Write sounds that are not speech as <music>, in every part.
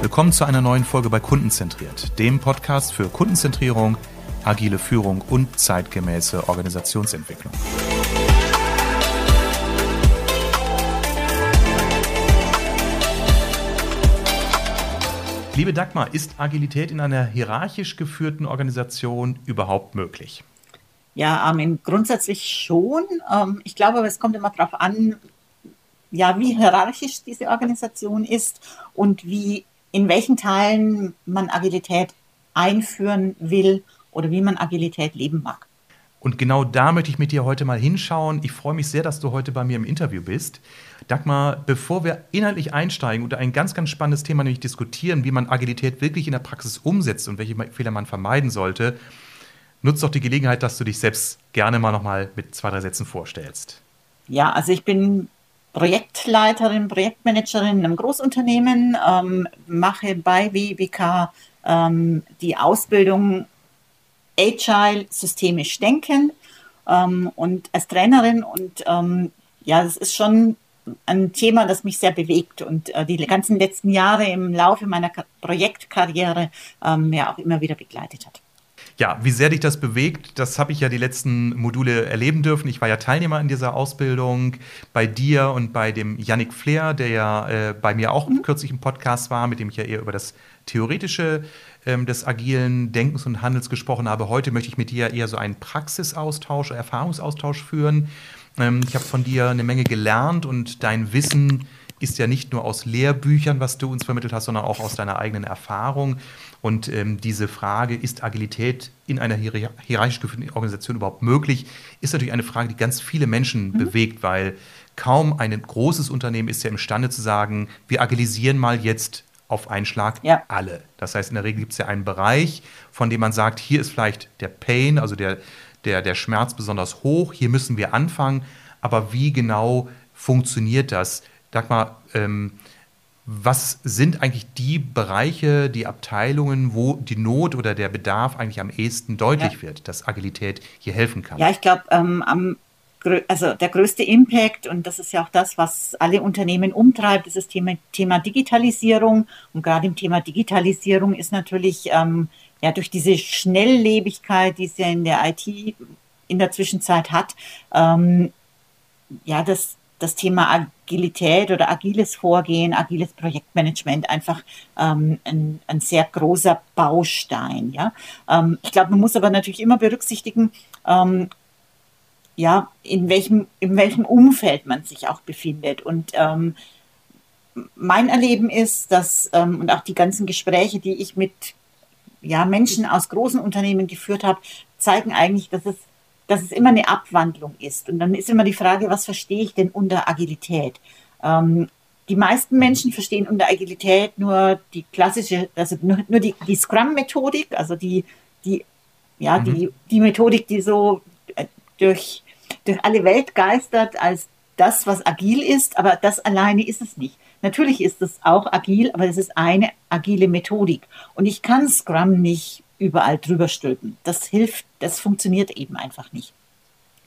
Willkommen zu einer neuen Folge bei Kundenzentriert, dem Podcast für Kundenzentrierung, agile Führung und zeitgemäße Organisationsentwicklung. Liebe Dagmar, ist Agilität in einer hierarchisch geführten Organisation überhaupt möglich? Ja, Armin, grundsätzlich schon. Ähm, ich glaube, es kommt immer darauf an, ja, wie hierarchisch diese Organisation ist und wie in welchen Teilen man Agilität einführen will oder wie man Agilität leben mag. Und genau da möchte ich mit dir heute mal hinschauen. Ich freue mich sehr, dass du heute bei mir im Interview bist. Dagmar, bevor wir inhaltlich einsteigen und ein ganz, ganz spannendes Thema nämlich diskutieren, wie man Agilität wirklich in der Praxis umsetzt und welche Fehler man vermeiden sollte, nutzt doch die Gelegenheit, dass du dich selbst gerne mal nochmal mit zwei, drei Sätzen vorstellst. Ja, also ich bin Projektleiterin, Projektmanagerin in einem Großunternehmen, ähm, mache bei WBK ähm, die Ausbildung Agile systemisch denken ähm, und als Trainerin und ähm, ja, das ist schon ein Thema, das mich sehr bewegt und äh, die ganzen letzten Jahre im Laufe meiner Projektkarriere ähm, ja auch immer wieder begleitet hat. Ja, wie sehr dich das bewegt, das habe ich ja die letzten Module erleben dürfen. Ich war ja Teilnehmer in dieser Ausbildung bei dir und bei dem Yannick Flair, der ja äh, bei mir auch mhm. kürzlich im Podcast war, mit dem ich ja eher über das Theoretische ähm, des agilen Denkens und Handels gesprochen habe. Heute möchte ich mit dir eher so einen Praxisaustausch, Erfahrungsaustausch führen. Ähm, ich habe von dir eine Menge gelernt und dein Wissen ist ja nicht nur aus Lehrbüchern, was du uns vermittelt hast, sondern auch aus deiner eigenen Erfahrung. Und ähm, diese Frage, ist Agilität in einer hierarchisch geführten Organisation überhaupt möglich, ist natürlich eine Frage, die ganz viele Menschen mhm. bewegt, weil kaum ein großes Unternehmen ist ja imstande zu sagen, wir agilisieren mal jetzt auf einen Schlag ja. alle. Das heißt, in der Regel gibt es ja einen Bereich, von dem man sagt, hier ist vielleicht der Pain, also der, der, der Schmerz besonders hoch, hier müssen wir anfangen. Aber wie genau funktioniert das? Dagmar, ähm, was sind eigentlich die Bereiche, die Abteilungen, wo die Not oder der Bedarf eigentlich am ehesten deutlich ja. wird, dass Agilität hier helfen kann? Ja, ich glaube, ähm, am also der größte Impact, und das ist ja auch das, was alle Unternehmen umtreibt, ist das Thema, Thema Digitalisierung. Und gerade im Thema Digitalisierung ist natürlich ähm, ja durch diese Schnelllebigkeit, die es ja in der IT in der Zwischenzeit hat, ähm, ja, das, das Thema Agilität oder agiles Vorgehen, agiles Projektmanagement einfach ähm, ein, ein, sehr großer Baustein. Ja? Ähm, ich glaube, man muss aber natürlich immer berücksichtigen, ähm, ja, in welchem, in welchem Umfeld man sich auch befindet. Und ähm, mein Erleben ist, dass, ähm, und auch die ganzen Gespräche, die ich mit ja, Menschen aus großen Unternehmen geführt habe, zeigen eigentlich, dass es dass es immer eine Abwandlung ist. Und dann ist immer die Frage, was verstehe ich denn unter Agilität? Ähm, die meisten Menschen verstehen unter Agilität nur die klassische, also nur, nur die, die Scrum-Methodik, also die, die, ja, mhm. die, die Methodik, die so äh, durch, durch alle Welt geistert als das, was agil ist, aber das alleine ist es nicht. Natürlich ist es auch agil, aber es ist eine agile Methodik. Und ich kann Scrum nicht überall drüber stülpen. Das hilft, das funktioniert eben einfach nicht.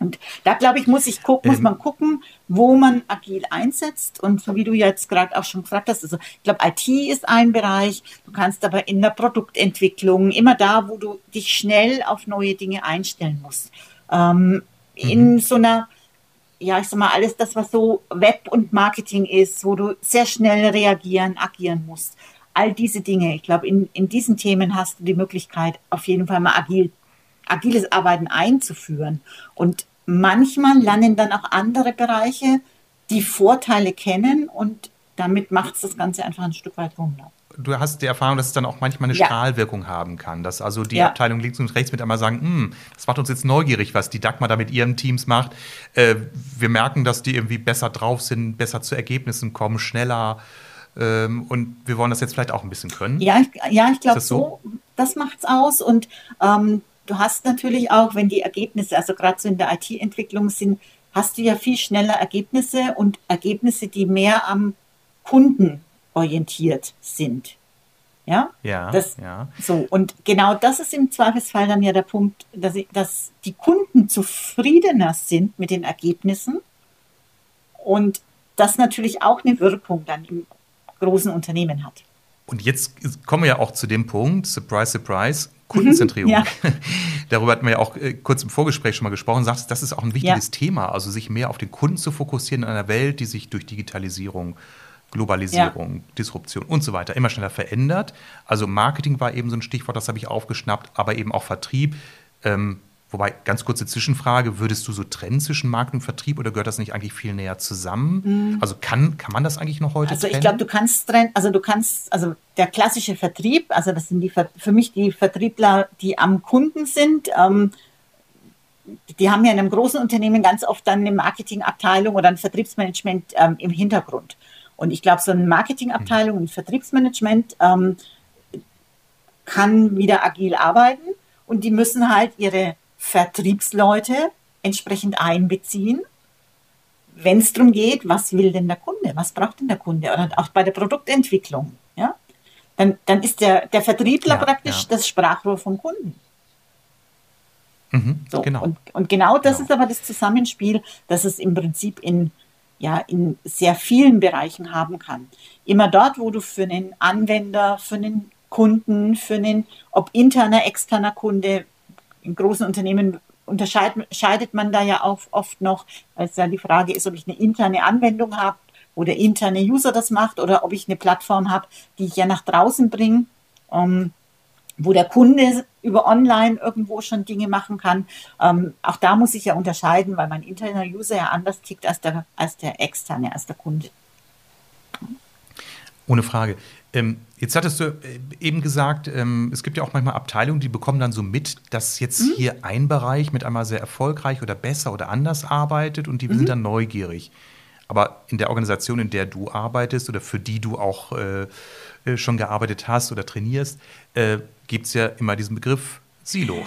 Und da glaube ich, muss ich gucken, muss ähm. man gucken, wo man agil einsetzt. Und so wie du jetzt gerade auch schon gefragt hast, also ich glaube, IT ist ein Bereich. Du kannst aber in der Produktentwicklung immer da, wo du dich schnell auf neue Dinge einstellen musst. Ähm, mhm. In so einer, ja, ich sag mal, alles das, was so Web und Marketing ist, wo du sehr schnell reagieren, agieren musst all diese Dinge. Ich glaube, in, in diesen Themen hast du die Möglichkeit, auf jeden Fall mal agil, agiles Arbeiten einzuführen. Und manchmal lernen dann auch andere Bereiche die Vorteile kennen und damit macht es das Ganze einfach ein Stück weit runter. Du hast die Erfahrung, dass es dann auch manchmal eine ja. Strahlwirkung haben kann, dass also die ja. Abteilung links und rechts mit einmal sagen, hm, das macht uns jetzt neugierig, was die Dagmar da mit ihren Teams macht. Äh, wir merken, dass die irgendwie besser drauf sind, besser zu Ergebnissen kommen, schneller. Ähm, und wir wollen das jetzt vielleicht auch ein bisschen können. Ja, ich, ja, ich glaube, so? so, das macht's aus. Und ähm, du hast natürlich auch, wenn die Ergebnisse, also gerade so in der IT-Entwicklung sind, hast du ja viel schneller Ergebnisse und Ergebnisse, die mehr am Kunden orientiert sind. Ja, ja, das, ja. So, und genau das ist im Zweifelsfall dann ja der Punkt, dass, ich, dass die Kunden zufriedener sind mit den Ergebnissen und das natürlich auch eine Wirkung dann im großen Unternehmen hat. Und jetzt kommen wir ja auch zu dem Punkt, surprise, surprise, Kundenzentrierung. Ja. <laughs> Darüber hatten wir ja auch äh, kurz im Vorgespräch schon mal gesprochen. Sagst, das ist auch ein wichtiges ja. Thema, also sich mehr auf den Kunden zu fokussieren in einer Welt, die sich durch Digitalisierung Globalisierung, ja. Disruption und so weiter immer schneller verändert. Also Marketing war eben so ein Stichwort, das habe ich aufgeschnappt, aber eben auch Vertrieb. Ähm, wobei, ganz kurze Zwischenfrage, würdest du so trennen zwischen Marketing und Vertrieb oder gehört das nicht eigentlich viel näher zusammen? Mhm. Also kann, kann man das eigentlich noch heute also trennen? Also ich glaube, du kannst trennen, also du kannst, also der klassische Vertrieb, also das sind die für mich die Vertriebler, die am Kunden sind, ähm, die haben ja in einem großen Unternehmen ganz oft dann eine Marketingabteilung oder ein Vertriebsmanagement ähm, im Hintergrund. Und ich glaube, so eine Marketingabteilung und Vertriebsmanagement ähm, kann wieder agil arbeiten und die müssen halt ihre Vertriebsleute entsprechend einbeziehen, wenn es darum geht, was will denn der Kunde, was braucht denn der Kunde oder auch bei der Produktentwicklung, ja, dann, dann ist der, der Vertriebler ja, praktisch ja. das Sprachrohr vom Kunden. Mhm, so, genau. Und, und genau das genau. ist aber das Zusammenspiel, das es im Prinzip in ja in sehr vielen Bereichen haben kann. Immer dort, wo du für einen Anwender, für einen Kunden, für einen, ob interner, externer Kunde, in großen Unternehmen unterscheidet man da ja auch oft noch, weil es ja die Frage ist, ob ich eine interne Anwendung habe, wo der interne User das macht oder ob ich eine Plattform habe, die ich ja nach draußen bringe. Um, wo der Kunde über online irgendwo schon Dinge machen kann. Ähm, auch da muss ich ja unterscheiden, weil mein interner User ja anders tickt als der, als der externe, als der Kunde. Ohne Frage. Ähm, jetzt hattest du äh, eben gesagt, ähm, es gibt ja auch manchmal Abteilungen, die bekommen dann so mit, dass jetzt mhm. hier ein Bereich mit einmal sehr erfolgreich oder besser oder anders arbeitet und die mhm. sind dann neugierig. Aber in der Organisation, in der du arbeitest oder für die du auch äh, äh schon gearbeitet hast oder trainierst, äh, gibt es ja immer diesen Begriff Silo.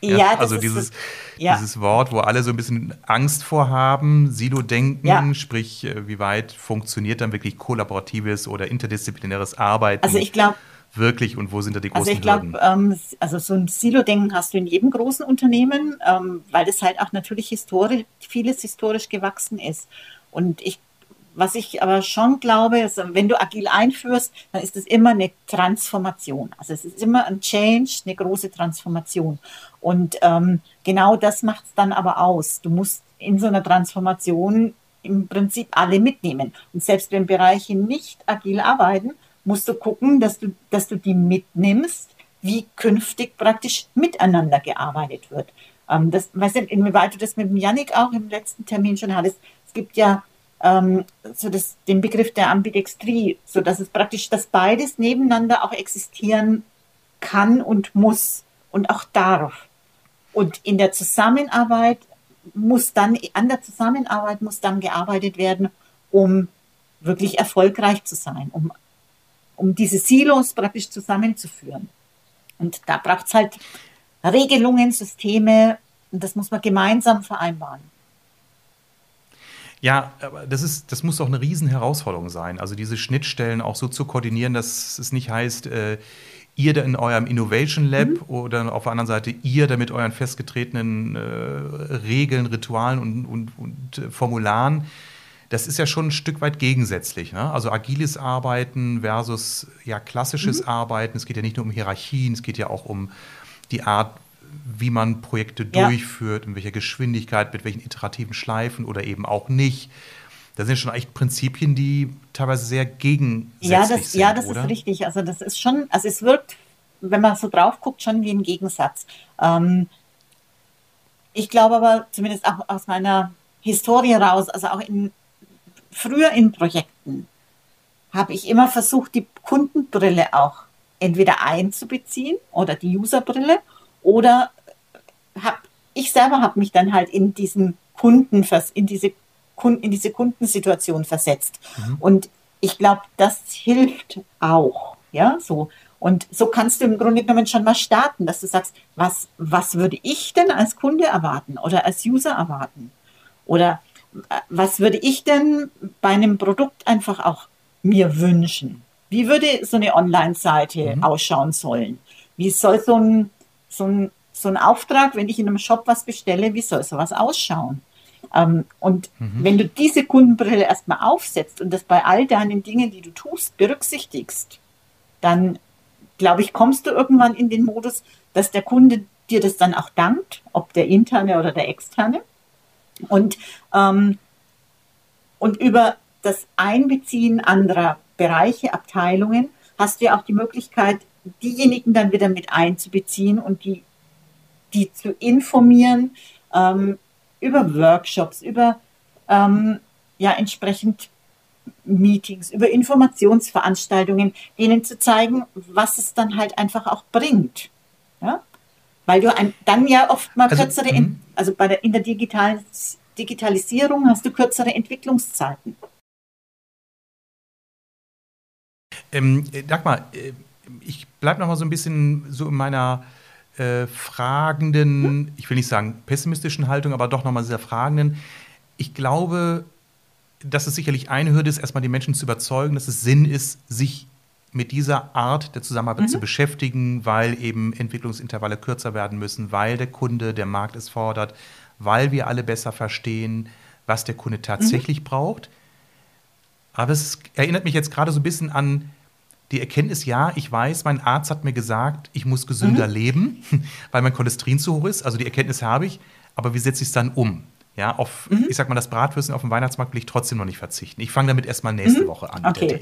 Ja, ja also dieses, ja. dieses Wort, wo alle so ein bisschen Angst vorhaben, Silo-Denken, ja. sprich, äh, wie weit funktioniert dann wirklich kollaboratives oder interdisziplinäres Arbeiten? Also ich glaube, wirklich und wo sind da die großen Also ich glaube, ähm, also so ein Silo-Denken hast du in jedem großen Unternehmen, ähm, weil das halt auch natürlich historisch, vieles historisch gewachsen ist. Und ich was ich aber schon glaube, ist, wenn du agil einführst, dann ist es immer eine Transformation. Also es ist immer ein Change, eine große Transformation. Und ähm, genau das macht es dann aber aus. Du musst in so einer Transformation im Prinzip alle mitnehmen. Und selbst wenn Bereiche nicht agil arbeiten, musst du gucken, dass du, dass du die mitnimmst, wie künftig praktisch miteinander gearbeitet wird. Ähm, das, weißt du, inwieweit du das mit dem Yannick auch im letzten Termin schon hattest. Es gibt ja ähm, so das, den Begriff der Ambidextrie, so dass es praktisch, dass beides nebeneinander auch existieren kann und muss und auch darf. Und in der Zusammenarbeit muss dann, an der Zusammenarbeit muss dann gearbeitet werden, um wirklich erfolgreich zu sein, um, um diese Silos praktisch zusammenzuführen. Und da braucht es halt Regelungen, Systeme, und das muss man gemeinsam vereinbaren. Ja, aber das ist, das muss doch eine Riesenherausforderung sein. Also diese Schnittstellen auch so zu koordinieren, dass es nicht heißt, äh, ihr da in eurem Innovation Lab mhm. oder auf der anderen Seite ihr da mit euren festgetretenen äh, Regeln, Ritualen und, und, und äh, Formularen. Das ist ja schon ein Stück weit gegensätzlich. Ne? Also agiles Arbeiten versus ja, klassisches mhm. Arbeiten. Es geht ja nicht nur um Hierarchien, es geht ja auch um die Art, wie man Projekte ja. durchführt, in welcher Geschwindigkeit, mit welchen iterativen Schleifen oder eben auch nicht. Das sind schon echt Prinzipien, die teilweise sehr gegensätzlich ja, das, sind. Ja, das oder? ist richtig. Also das ist schon, also es wirkt, wenn man so drauf guckt, schon wie ein Gegensatz. Ähm, ich glaube aber, zumindest auch aus meiner Historie raus, also auch in, früher in Projekten, habe ich immer versucht, die Kundenbrille auch entweder einzubeziehen oder die Userbrille oder hab, ich selber habe mich dann halt in diesen Kunden, in diese, in diese Kundensituation versetzt. Mhm. Und ich glaube, das hilft auch. Ja, so. Und so kannst du im Grunde genommen schon mal starten, dass du sagst, was, was würde ich denn als Kunde erwarten oder als User erwarten? Oder äh, was würde ich denn bei einem Produkt einfach auch mir wünschen? wie würde so eine Online-Seite mhm. ausschauen sollen? Wie soll so ein, so, ein, so ein Auftrag, wenn ich in einem Shop was bestelle, wie soll sowas ausschauen? Ähm, und mhm. wenn du diese Kundenbrille erstmal aufsetzt und das bei all deinen Dingen, die du tust, berücksichtigst, dann glaube ich, kommst du irgendwann in den Modus, dass der Kunde dir das dann auch dankt, ob der interne oder der externe. Und, ähm, und über das Einbeziehen anderer Bereiche, Abteilungen, hast du ja auch die Möglichkeit, diejenigen dann wieder mit einzubeziehen und die, die zu informieren ähm, über Workshops, über ähm, ja entsprechend Meetings, über Informationsveranstaltungen, denen zu zeigen, was es dann halt einfach auch bringt. Ja? Weil du ein, dann ja oft mal also, kürzere, mhm. also bei der, in der Digitalis Digitalisierung hast du kürzere Entwicklungszeiten. Ähm, Dagmar, äh, ich bleibe noch mal so ein bisschen so in meiner äh, fragenden, ich will nicht sagen pessimistischen Haltung, aber doch noch mal sehr fragenden. Ich glaube, dass es sicherlich eine Hürde ist, erstmal die Menschen zu überzeugen, dass es Sinn ist, sich mit dieser Art der Zusammenarbeit mhm. zu beschäftigen, weil eben Entwicklungsintervalle kürzer werden müssen, weil der Kunde, der Markt es fordert, weil wir alle besser verstehen, was der Kunde tatsächlich mhm. braucht. Aber es erinnert mich jetzt gerade so ein bisschen an die Erkenntnis, ja, ich weiß, mein Arzt hat mir gesagt, ich muss gesünder mhm. leben, <laughs> weil mein Cholesterin zu hoch ist. Also die Erkenntnis habe ich, aber wie setze ich es dann um? Ja, auf, mhm. ich sag mal, das Bratwürstchen auf dem Weihnachtsmarkt will ich trotzdem noch nicht verzichten. Ich fange damit erstmal nächste mhm. Woche an. Okay.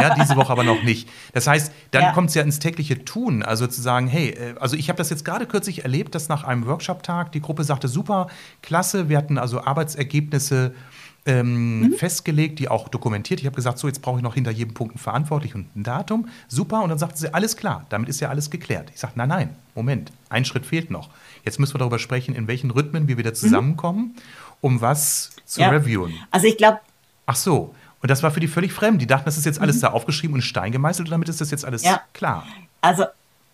Ja, diese Woche aber noch nicht. Das heißt, dann ja. kommt es ja ins tägliche Tun. Also zu sagen, hey, äh, also ich habe das jetzt gerade kürzlich erlebt, dass nach einem Workshop-Tag die Gruppe sagte, super, klasse, wir hatten also Arbeitsergebnisse ähm, mhm. festgelegt, die auch dokumentiert. Ich habe gesagt, so jetzt brauche ich noch hinter jedem Punkt einen Verantwortlichen und ein Datum. Super. Und dann sagten sie, alles klar, damit ist ja alles geklärt. Ich sage, nein, nein, Moment, ein Schritt fehlt noch. Jetzt müssen wir darüber sprechen, in welchen Rhythmen wir wieder mhm. zusammenkommen, um was zu ja. reviewen. Also ich glaube. Ach so. Und das war für die völlig fremd. Die dachten, das ist jetzt alles mhm. da aufgeschrieben und Stein gemeißelt und damit ist das jetzt alles ja. klar. Also?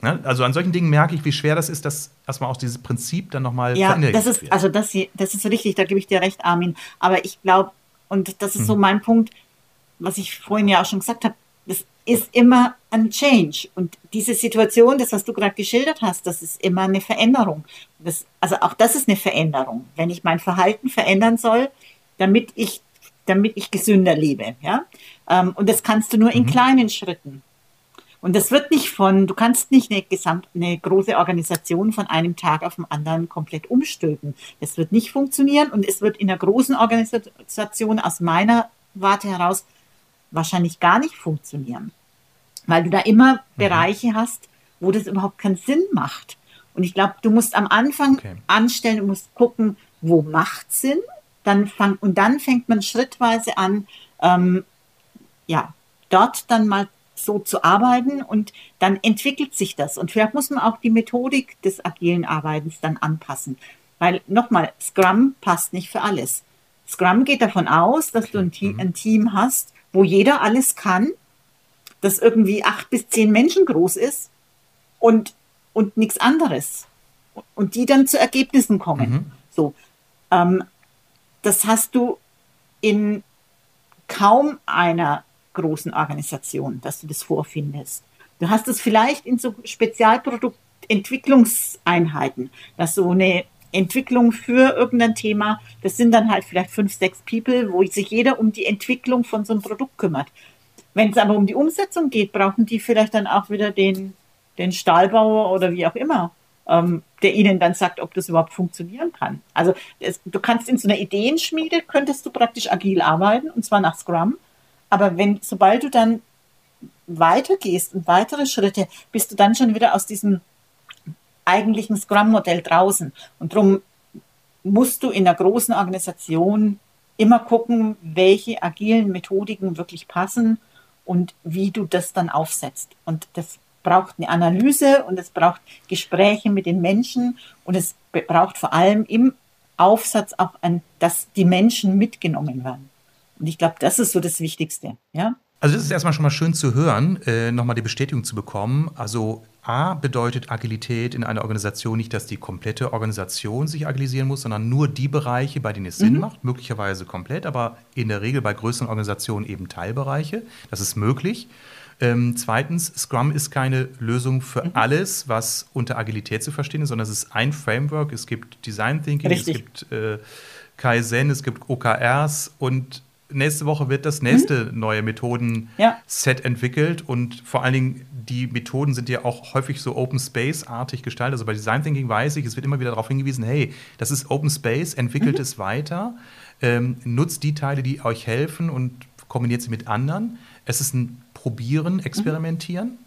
Also an solchen Dingen merke ich, wie schwer das ist, dass erstmal aus dieses Prinzip dann nochmal ja, das ist, wird. Also das, das ist richtig, da gebe ich dir recht, Armin. Aber ich glaube, und das ist mhm. so mein Punkt, was ich vorhin ja auch schon gesagt habe, das ist immer ein Change. Und diese Situation, das, was du gerade geschildert hast, das ist immer eine Veränderung. Das, also auch das ist eine Veränderung. Wenn ich mein Verhalten verändern soll, damit ich, damit ich gesünder lebe. Ja? Ähm, und das kannst du nur in mhm. kleinen Schritten. Und das wird nicht von, du kannst nicht eine, gesamt, eine große Organisation von einem Tag auf den anderen komplett umstülpen. Das wird nicht funktionieren und es wird in einer großen Organisation aus meiner Warte heraus wahrscheinlich gar nicht funktionieren. Weil du da immer mhm. Bereiche hast, wo das überhaupt keinen Sinn macht. Und ich glaube, du musst am Anfang okay. anstellen, du musst gucken, wo macht Sinn, dann fang, und dann fängt man schrittweise an, ähm, ja, dort dann mal so zu arbeiten und dann entwickelt sich das. Und vielleicht muss man auch die Methodik des agilen Arbeitens dann anpassen. Weil nochmal, Scrum passt nicht für alles. Scrum geht davon aus, dass du ein Team, mhm. ein Team hast, wo jeder alles kann, das irgendwie acht bis zehn Menschen groß ist und, und nichts anderes. Und die dann zu Ergebnissen kommen. Mhm. So. Ähm, das hast du in kaum einer großen Organisation, dass du das vorfindest. Du hast es vielleicht in so Spezialproduktentwicklungseinheiten, dass so eine Entwicklung für irgendein Thema, das sind dann halt vielleicht fünf, sechs People, wo sich jeder um die Entwicklung von so einem Produkt kümmert. Wenn es aber um die Umsetzung geht, brauchen die vielleicht dann auch wieder den, den Stahlbauer oder wie auch immer, ähm, der ihnen dann sagt, ob das überhaupt funktionieren kann. Also es, du kannst in so einer Ideenschmiede, könntest du praktisch agil arbeiten, und zwar nach Scrum, aber wenn, sobald du dann weitergehst und weitere Schritte, bist du dann schon wieder aus diesem eigentlichen Scrum-Modell draußen. Und darum musst du in einer großen Organisation immer gucken, welche agilen Methodiken wirklich passen und wie du das dann aufsetzt. Und das braucht eine Analyse und es braucht Gespräche mit den Menschen und es braucht vor allem im Aufsatz auch ein, dass die Menschen mitgenommen werden. Und ich glaube, das ist so das Wichtigste. Ja? Also das ist erstmal schon mal schön zu hören, äh, nochmal die Bestätigung zu bekommen. Also A bedeutet Agilität in einer Organisation nicht, dass die komplette Organisation sich agilisieren muss, sondern nur die Bereiche, bei denen es mhm. Sinn macht, möglicherweise komplett, aber in der Regel bei größeren Organisationen eben Teilbereiche. Das ist möglich. Ähm, zweitens, Scrum ist keine Lösung für mhm. alles, was unter Agilität zu verstehen ist, sondern es ist ein Framework. Es gibt Design Thinking, Richtig. es gibt äh, Kaizen, es gibt OKRs und nächste Woche wird das nächste mhm. neue Methoden-Set ja. entwickelt und vor allen Dingen die Methoden sind ja auch häufig so Open Space-artig gestaltet. Also bei Design Thinking weiß ich, es wird immer wieder darauf hingewiesen, hey, das ist Open Space, entwickelt mhm. es weiter, ähm, nutzt die Teile, die euch helfen und kombiniert sie mit anderen. Es ist ein Probieren, mhm. Experimentieren. Mhm.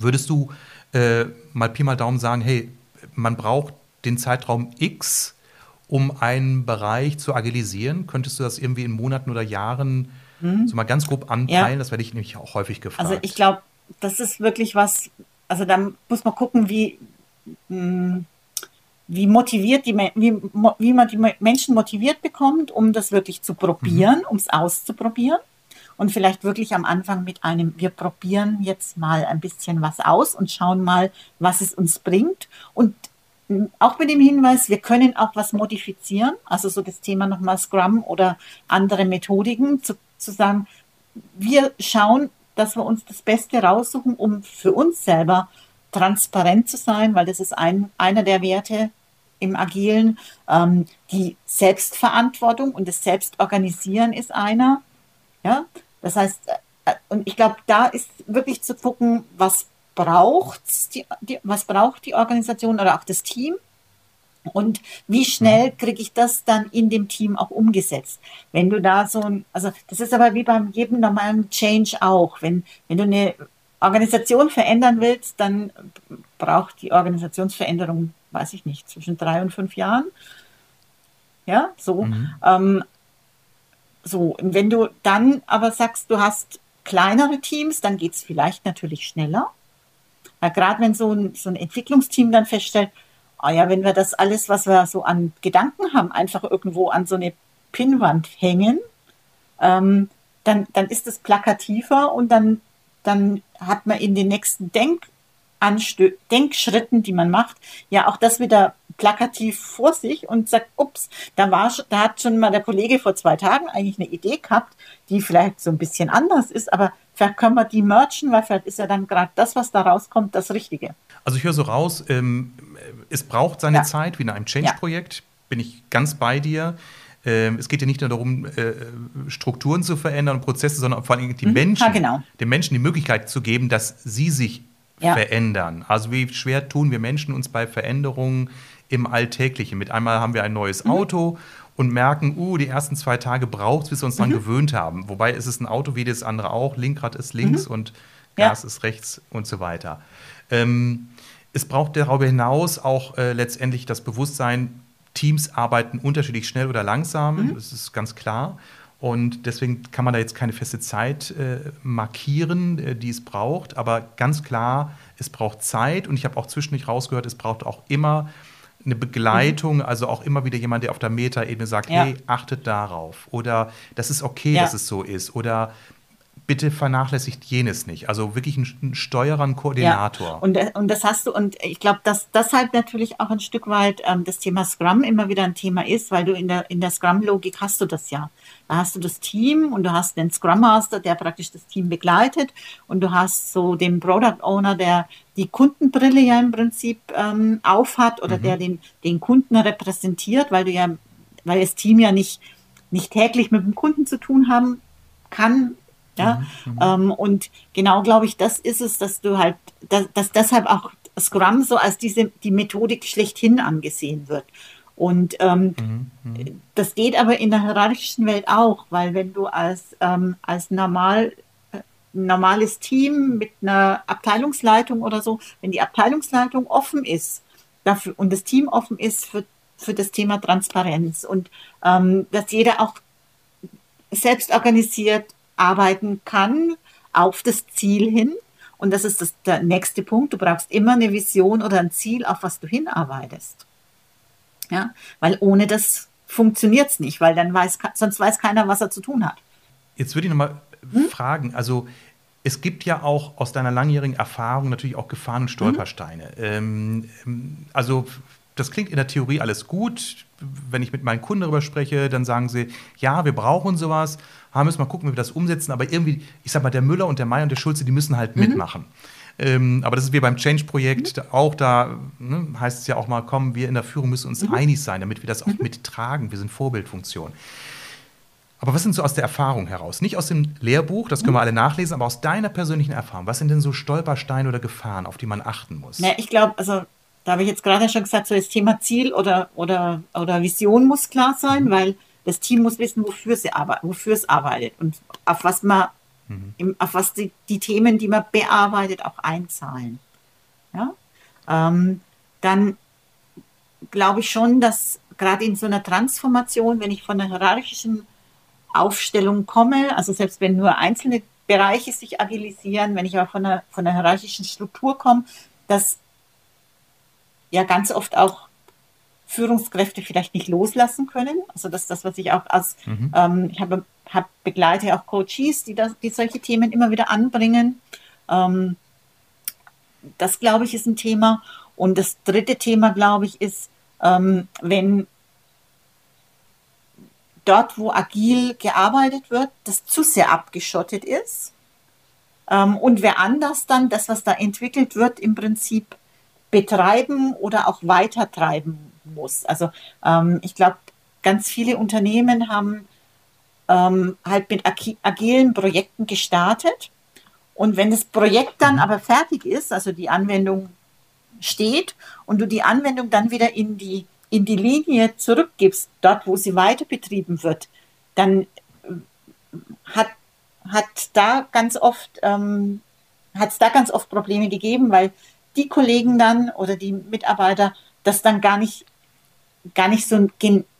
Würdest du äh, mal Pi mal Daumen sagen, hey, man braucht den Zeitraum X, um einen Bereich zu agilisieren? Könntest du das irgendwie in Monaten oder Jahren mhm. so mal ganz grob anpeilen? Ja. Das werde ich nämlich auch häufig gefragt. Also ich glaube, das ist wirklich was, also da muss man gucken, wie, hm, wie motiviert die, wie, wie man die Menschen motiviert bekommt, um das wirklich zu probieren, mhm. um es auszuprobieren. Und vielleicht wirklich am Anfang mit einem, wir probieren jetzt mal ein bisschen was aus und schauen mal, was es uns bringt. Und auch mit dem Hinweis, wir können auch was modifizieren, also so das Thema nochmal Scrum oder andere Methodiken, zu, zu sagen, wir schauen, dass wir uns das Beste raussuchen, um für uns selber transparent zu sein, weil das ist ein, einer der Werte im Agilen. Ähm, die Selbstverantwortung und das Selbstorganisieren ist einer. Ja, das heißt, äh, und ich glaube, da ist wirklich zu gucken, was braucht die, die, was braucht die Organisation oder auch das Team und wie schnell mhm. kriege ich das dann in dem Team auch umgesetzt? Wenn du da so ein, also das ist aber wie beim jedem normalen Change auch. Wenn, wenn du eine Organisation verändern willst, dann braucht die Organisationsveränderung, weiß ich nicht, zwischen drei und fünf Jahren. Ja, so. Mhm. Ähm, so, und wenn du dann aber sagst, du hast kleinere Teams, dann geht es vielleicht natürlich schneller. Gerade wenn so ein, so ein Entwicklungsteam dann feststellt, ah ja, wenn wir das alles, was wir so an Gedanken haben, einfach irgendwo an so eine Pinnwand hängen, ähm, dann, dann ist es plakativer und dann, dann hat man in den nächsten Denkanstö Denkschritten, die man macht, ja auch das wieder plakativ vor sich und sagt, ups, da war da hat schon mal der Kollege vor zwei Tagen eigentlich eine Idee gehabt, die vielleicht so ein bisschen anders ist, aber vielleicht können wir die merchen, weil vielleicht ist ja dann gerade das, was da rauskommt, das Richtige. Also ich höre so raus, ähm, es braucht seine ja. Zeit, wie in einem Change-Projekt, ja. bin ich ganz bei dir. Ähm, es geht ja nicht nur darum, äh, Strukturen zu verändern und Prozesse, sondern vor allem die mhm. Menschen, ja, genau. den Menschen die Möglichkeit zu geben, dass sie sich verändern. Also wie schwer tun wir Menschen uns bei Veränderungen im Alltäglichen. Mit einmal haben wir ein neues mhm. Auto und merken, uh, die ersten zwei Tage braucht es, bis wir uns daran mhm. gewöhnt haben. Wobei es ist ein Auto wie das andere auch, Linkrad ist links mhm. und Gas ist rechts und so weiter. Ähm, es braucht darüber hinaus auch äh, letztendlich das Bewusstsein, Teams arbeiten unterschiedlich schnell oder langsam, mhm. das ist ganz klar. Und deswegen kann man da jetzt keine feste Zeit äh, markieren, äh, die es braucht. Aber ganz klar, es braucht Zeit. Und ich habe auch zwischendurch rausgehört, es braucht auch immer eine Begleitung, mhm. also auch immer wieder jemand, der auf der Metaebene sagt, ja. hey, achtet darauf. Oder das ist okay, ja. dass es so ist. Oder bitte vernachlässigt jenes nicht. Also wirklich ein, Steuerer, ein Koordinator. Ja, und, und das hast du, und ich glaube, dass das halt natürlich auch ein Stück weit ähm, das Thema Scrum immer wieder ein Thema ist, weil du in der, in der Scrum-Logik hast du das ja. Da hast du das Team und du hast den Scrum Master, der praktisch das Team begleitet und du hast so den Product Owner, der die Kundenbrille ja im Prinzip ähm, aufhat oder mhm. der den, den Kunden repräsentiert, weil du ja, weil das Team ja nicht, nicht täglich mit dem Kunden zu tun haben kann, ja, mhm, mhm. ähm, und genau glaube ich, das ist es, dass du halt, dass, dass deshalb auch Scrum so als diese die Methodik schlechthin angesehen wird. Und ähm, mhm, mhm, das geht aber in der hierarchischen Welt auch, weil wenn du als, ähm, als normal, äh, normales Team mit einer Abteilungsleitung oder so, wenn die Abteilungsleitung offen ist dafür und das Team offen ist für, für das Thema Transparenz und ähm, dass jeder auch selbst organisiert arbeiten kann auf das Ziel hin. Und das ist das, der nächste Punkt. Du brauchst immer eine Vision oder ein Ziel, auf was du hinarbeitest. Ja, weil ohne das funktioniert es nicht, weil dann weiß, sonst weiß keiner, was er zu tun hat. Jetzt würde ich nochmal hm? fragen, also es gibt ja auch aus deiner langjährigen Erfahrung natürlich auch Gefahren und Stolpersteine. Mhm. Ähm, also das klingt in der Theorie alles gut. Wenn ich mit meinen Kunden darüber spreche, dann sagen sie, ja, wir brauchen sowas, haben müssen mal gucken, wie wir das umsetzen. Aber irgendwie, ich sag mal, der Müller und der Meier und der Schulze, die müssen halt mhm. mitmachen. Ähm, aber das ist wie beim Change-Projekt mhm. auch da, ne, heißt es ja auch mal, komm, wir in der Führung müssen uns mhm. einig sein, damit wir das auch mhm. mittragen. Wir sind Vorbildfunktion. Aber was sind so aus der Erfahrung heraus? Nicht aus dem Lehrbuch, das können wir alle nachlesen, aber aus deiner persönlichen Erfahrung. Was sind denn so Stolpersteine oder Gefahren, auf die man achten muss? Ja, ich glaube, also da habe ich jetzt gerade schon gesagt, so das Thema Ziel oder, oder, oder Vision muss klar sein, mhm. weil das Team muss wissen, wofür, sie arbeit wofür es arbeitet und auf was man mhm. auf was die, die, Themen, die man bearbeitet, auch einzahlen. Ja? Ähm, dann glaube ich schon, dass gerade in so einer Transformation, wenn ich von einer hierarchischen Aufstellung komme, also selbst wenn nur einzelne Bereiche sich agilisieren, wenn ich aber von einer, von einer hierarchischen Struktur komme, dass ja ganz oft auch Führungskräfte vielleicht nicht loslassen können. Also das ist das, was ich auch als, mhm. ähm, ich habe, habe begleite auch Coaches, die, das, die solche Themen immer wieder anbringen. Ähm, das, glaube ich, ist ein Thema. Und das dritte Thema, glaube ich, ist, ähm, wenn dort, wo agil gearbeitet wird, das zu sehr abgeschottet ist. Ähm, und wer anders dann das, was da entwickelt wird, im Prinzip betreiben oder auch weitertreiben muss. Also ähm, ich glaube, ganz viele Unternehmen haben ähm, halt mit agilen Projekten gestartet. Und wenn das Projekt dann mhm. aber fertig ist, also die Anwendung steht und du die Anwendung dann wieder in die, in die Linie zurückgibst, dort wo sie weiter betrieben wird, dann äh, hat, hat da ganz oft, ähm, hat es da ganz oft Probleme gegeben, weil die Kollegen dann oder die Mitarbeiter das dann gar nicht gar nicht so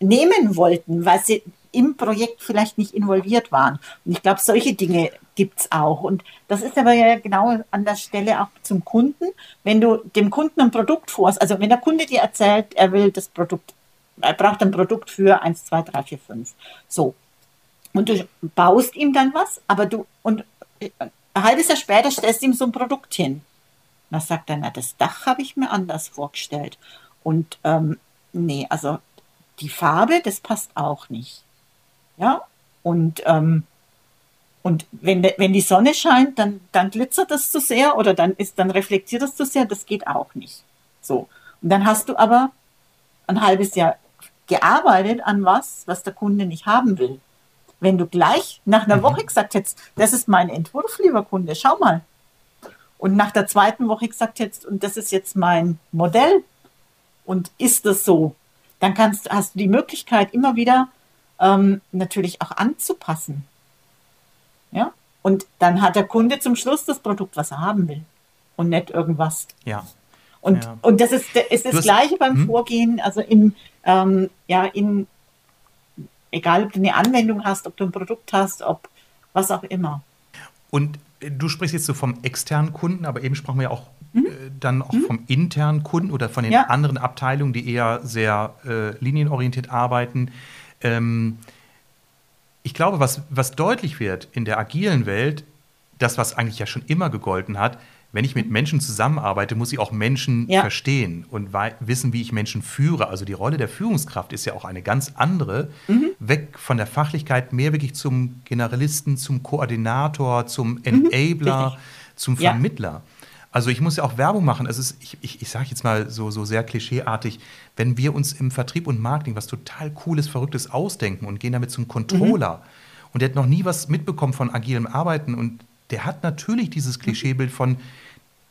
nehmen wollten, weil sie im Projekt vielleicht nicht involviert waren. Und ich glaube, solche Dinge gibt es auch. Und das ist aber ja genau an der Stelle auch zum Kunden. Wenn du dem Kunden ein Produkt vorst, also wenn der Kunde dir erzählt, er will das Produkt, er braucht ein Produkt für 1, 2, 3, 4, 5. So. Und du baust ihm dann was, aber du, und ein halbes Jahr später stellst du ihm so ein Produkt hin. Dann sagt er, na, das Dach habe ich mir anders vorgestellt. Und ähm, nee, also die Farbe, das passt auch nicht. Ja, und, ähm, und wenn, wenn die Sonne scheint, dann, dann glitzert das zu sehr oder dann, ist, dann reflektiert das zu sehr, das geht auch nicht. So. Und dann hast du aber ein halbes Jahr gearbeitet an was, was der Kunde nicht haben will. Wenn du gleich nach einer mhm. Woche gesagt hättest, das ist mein Entwurf, lieber Kunde, schau mal. Und nach der zweiten Woche gesagt hättest, und das ist jetzt mein Modell, und ist es so, dann kannst, hast du die Möglichkeit, immer wieder ähm, natürlich auch anzupassen. Ja? Und dann hat der Kunde zum Schluss das Produkt, was er haben will und nicht irgendwas. Ja. Und, ja. und das ist, ist das hast, Gleiche beim hm? Vorgehen, also in, ähm, ja, in, egal ob du eine Anwendung hast, ob du ein Produkt hast, ob was auch immer. Und du sprichst jetzt so vom externen Kunden, aber eben sprachen wir ja auch mhm. äh, dann auch mhm. vom internen Kunden oder von den ja. anderen Abteilungen, die eher sehr äh, linienorientiert arbeiten. Ähm, ich glaube, was, was deutlich wird in der agilen Welt, das, was eigentlich ja schon immer gegolten hat, wenn ich mit Menschen zusammenarbeite, muss ich auch Menschen ja. verstehen und wissen, wie ich Menschen führe. Also die Rolle der Führungskraft ist ja auch eine ganz andere. Mhm. Weg von der Fachlichkeit, mehr wirklich zum Generalisten, zum Koordinator, zum mhm. Enabler, mhm. zum Vermittler. Ja. Also ich muss ja auch Werbung machen. Es ist, ich, ich, ich sage jetzt mal so, so sehr klischeeartig, wenn wir uns im Vertrieb und Marketing was total Cooles, Verrücktes ausdenken und gehen damit zum Controller mhm. und der hat noch nie was mitbekommen von agilem Arbeiten und der hat natürlich dieses mhm. Klischeebild von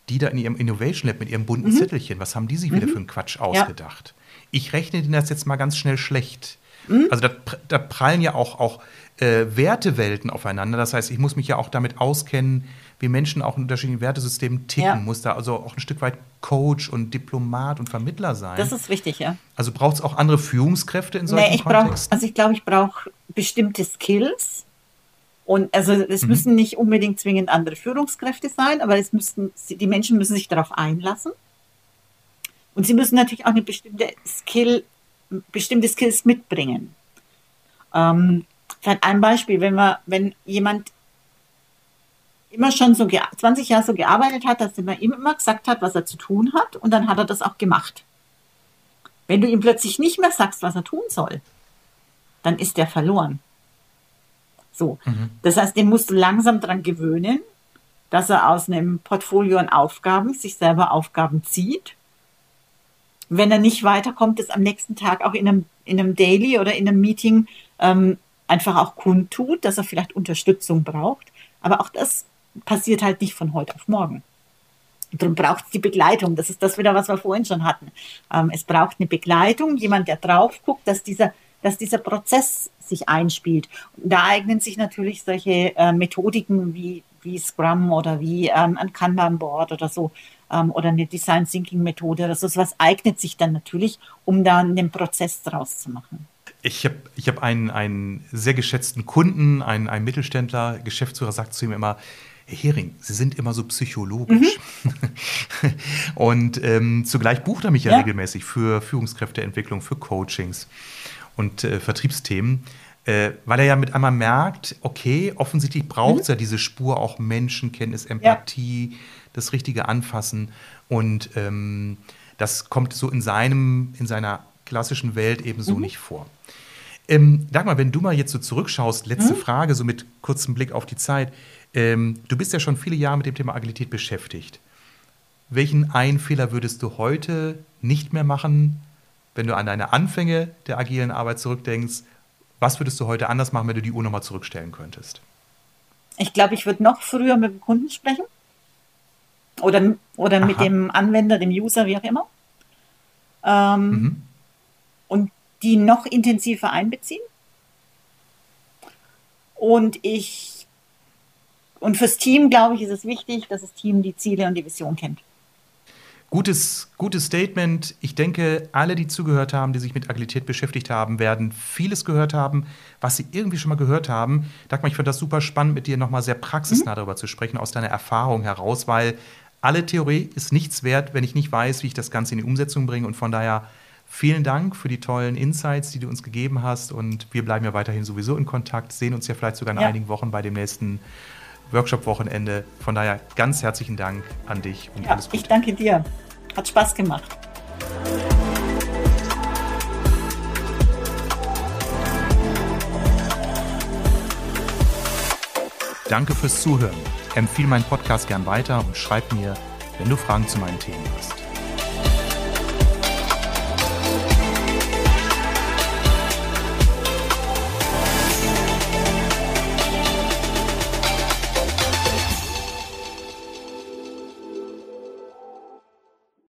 die da in ihrem Innovation Lab mit ihrem bunten mhm. Zettelchen, was haben die sich mhm. wieder für einen Quatsch ausgedacht? Ja. Ich rechne denen das jetzt mal ganz schnell schlecht. Mhm. Also da, da, prallen ja auch, auch äh, Wertewelten aufeinander. Das heißt, ich muss mich ja auch damit auskennen, wie Menschen auch in unterschiedlichen Wertesystemen ticken. Ja. Muss da also auch ein Stück weit Coach und Diplomat und Vermittler sein. Das ist wichtig, ja. Also braucht es auch andere Führungskräfte in solchen nee, ich Kontexten? Brauch, also ich glaube, ich brauche bestimmte Skills und also es mhm. müssen nicht unbedingt zwingend andere Führungskräfte sein, aber es müssten, die Menschen müssen sich darauf einlassen. Und sie müssen natürlich auch eine bestimmte Skill, bestimmte Skills mitbringen. Ähm, vielleicht ein Beispiel, wenn wir, wenn jemand immer schon so 20 Jahre so gearbeitet hat, dass man ihm immer gesagt hat, was er zu tun hat, und dann hat er das auch gemacht. Wenn du ihm plötzlich nicht mehr sagst, was er tun soll, dann ist er verloren. So. Mhm. Das heißt, den musst du langsam dran gewöhnen, dass er aus einem Portfolio an Aufgaben sich selber Aufgaben zieht. Wenn er nicht weiterkommt, das am nächsten Tag auch in einem, in einem Daily oder in einem Meeting ähm, einfach auch kundtut, dass er vielleicht Unterstützung braucht. Aber auch das passiert halt nicht von heute auf morgen. Darum braucht es die Begleitung. Das ist das wieder, was wir vorhin schon hatten. Ähm, es braucht eine Begleitung, jemand, der drauf guckt, dass dieser, dass dieser Prozess sich einspielt. Und da eignen sich natürlich solche äh, Methodiken wie, wie Scrum oder wie ähm, ein Kanban-Board oder so ähm, oder eine Design Thinking Methode oder so. Was eignet sich dann natürlich, um da einen Prozess draus zu machen. Ich habe ich hab einen, einen sehr geschätzten Kunden, einen, einen Mittelständler, Geschäftsführer sagt zu ihm immer, Herr Hering, Sie sind immer so psychologisch. Mhm. <laughs> und ähm, zugleich bucht er mich ja, ja, regelmäßig für Führungskräfteentwicklung, für Coachings und äh, Vertriebsthemen, äh, weil er ja mit einmal merkt, okay, offensichtlich braucht es mhm. ja diese Spur auch Menschenkenntnis, Empathie, ja. das richtige Anfassen. Und ähm, das kommt so in seinem, in seiner klassischen Welt eben so mhm. nicht vor. Ähm, Dagmar, wenn du mal jetzt so zurückschaust, letzte mhm. Frage, so mit kurzem Blick auf die Zeit. Ähm, du bist ja schon viele Jahre mit dem Thema Agilität beschäftigt. Welchen einen Fehler würdest du heute nicht mehr machen, wenn du an deine Anfänge der agilen Arbeit zurückdenkst? Was würdest du heute anders machen, wenn du die Uhr nochmal zurückstellen könntest? Ich glaube, ich würde noch früher mit dem Kunden sprechen. Oder, oder mit dem Anwender, dem User, wie auch immer. Ähm, mhm. Und die noch intensiver einbeziehen. Und ich und fürs Team, glaube ich, ist es wichtig, dass das Team die Ziele und die Vision kennt. Gutes, gutes Statement. Ich denke, alle, die zugehört haben, die sich mit Agilität beschäftigt haben, werden vieles gehört haben, was sie irgendwie schon mal gehört haben. Dagmar, ich fand das super spannend, mit dir nochmal sehr praxisnah mhm. darüber zu sprechen, aus deiner Erfahrung heraus, weil alle Theorie ist nichts wert, wenn ich nicht weiß, wie ich das Ganze in die Umsetzung bringe. Und von daher vielen Dank für die tollen Insights, die du uns gegeben hast. Und wir bleiben ja weiterhin sowieso in Kontakt, sehen uns ja vielleicht sogar in ja. einigen Wochen bei dem nächsten Workshop-Wochenende. Von daher ganz herzlichen Dank an dich und ja, alles Gute. Ich danke dir. Hat Spaß gemacht. Danke fürs Zuhören. Empfehle meinen Podcast gern weiter und schreib mir, wenn du Fragen zu meinen Themen hast.